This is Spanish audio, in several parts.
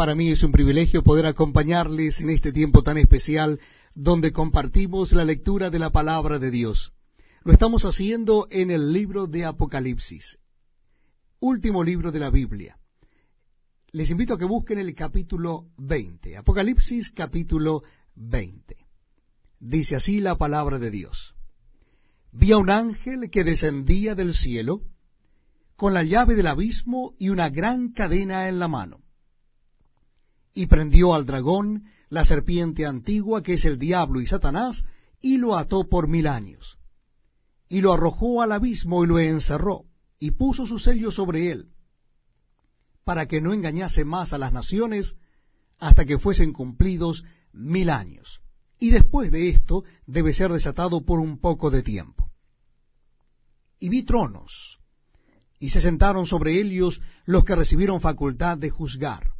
Para mí es un privilegio poder acompañarles en este tiempo tan especial donde compartimos la lectura de la palabra de Dios. Lo estamos haciendo en el libro de Apocalipsis, último libro de la Biblia. Les invito a que busquen el capítulo 20, Apocalipsis capítulo 20. Dice así la palabra de Dios. Vi a un ángel que descendía del cielo con la llave del abismo y una gran cadena en la mano y prendió al dragón, la serpiente antigua, que es el diablo y Satanás, y lo ató por mil años. Y lo arrojó al abismo y lo encerró, y puso su sello sobre él, para que no engañase más a las naciones hasta que fuesen cumplidos mil años. Y después de esto debe ser desatado por un poco de tiempo. Y vi tronos, y se sentaron sobre ellos los que recibieron facultad de juzgar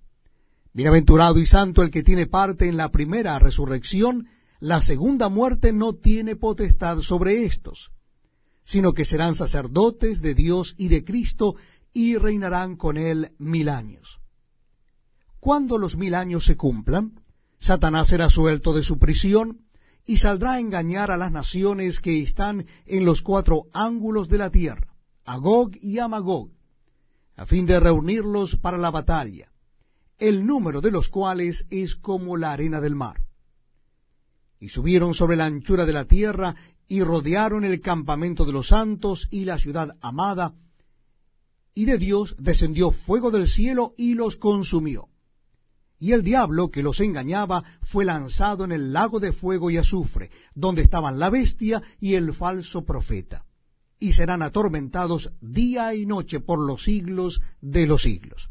Bienaventurado y santo el que tiene parte en la primera resurrección, la segunda muerte no tiene potestad sobre éstos, sino que serán sacerdotes de Dios y de Cristo y reinarán con él mil años. Cuando los mil años se cumplan, Satanás será suelto de su prisión y saldrá a engañar a las naciones que están en los cuatro ángulos de la tierra, a Gog y a Magog, a fin de reunirlos para la batalla el número de los cuales es como la arena del mar. Y subieron sobre la anchura de la tierra y rodearon el campamento de los santos y la ciudad amada, y de Dios descendió fuego del cielo y los consumió. Y el diablo que los engañaba fue lanzado en el lago de fuego y azufre, donde estaban la bestia y el falso profeta, y serán atormentados día y noche por los siglos de los siglos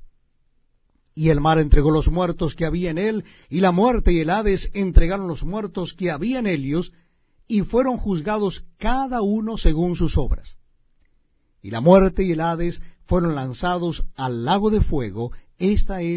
Y el mar entregó los muertos que había en él, y la muerte y el Hades entregaron los muertos que había en ellos, y fueron juzgados cada uno según sus obras. Y la muerte y el Hades fueron lanzados al lago de fuego, esta es